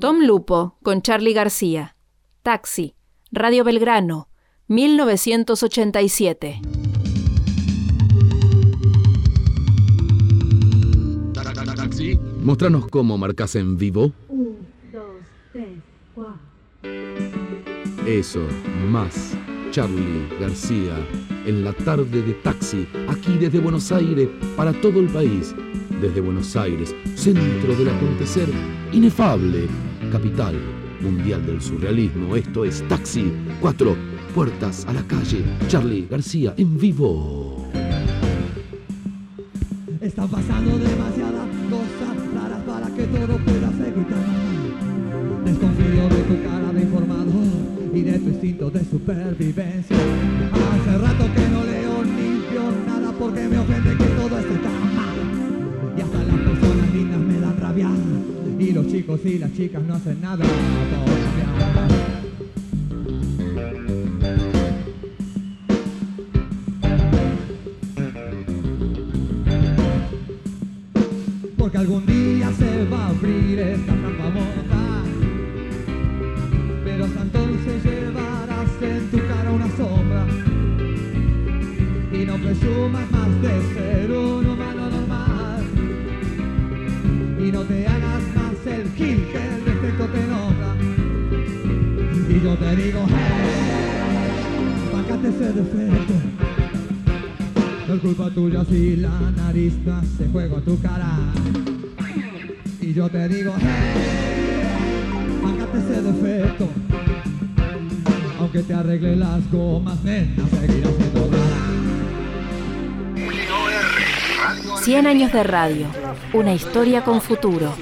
Tom Lupo con Charlie García. Taxi. Radio Belgrano. 1987. Taxi, mostranos cómo marcas en vivo. Un, dos, tres, cuatro. Eso, más. Charlie García, en la tarde de taxi, aquí desde Buenos Aires, para todo el país. Desde Buenos Aires, centro del acontecer, inefable, capital mundial del surrealismo. Esto es Taxi, cuatro puertas a la calle. Charlie García, en vivo. Están pasando demasiadas cosas raras para que todo pueda normal. Desconfío de tu y de tu instinto de supervivencia. Hace rato que no leo ni veo nada porque me ofende que todo esté tan mal. Y hasta las personas lindas me dan rabia. Y los chicos y las chicas no hacen nada. Porque algún día se va a abrir esta no presumas más de ser un humano normal. Y no te hagas más el gil que el defecto te nombra. Y yo te digo, hey, bájate ese defecto. No es culpa tuya si la nariz no hace juego a tu cara. Y yo te digo, hey, mágate ese defecto. Aunque te arregle las gomas, nena, seguirás siendo rara. 100 años de radio. Una historia con futuro.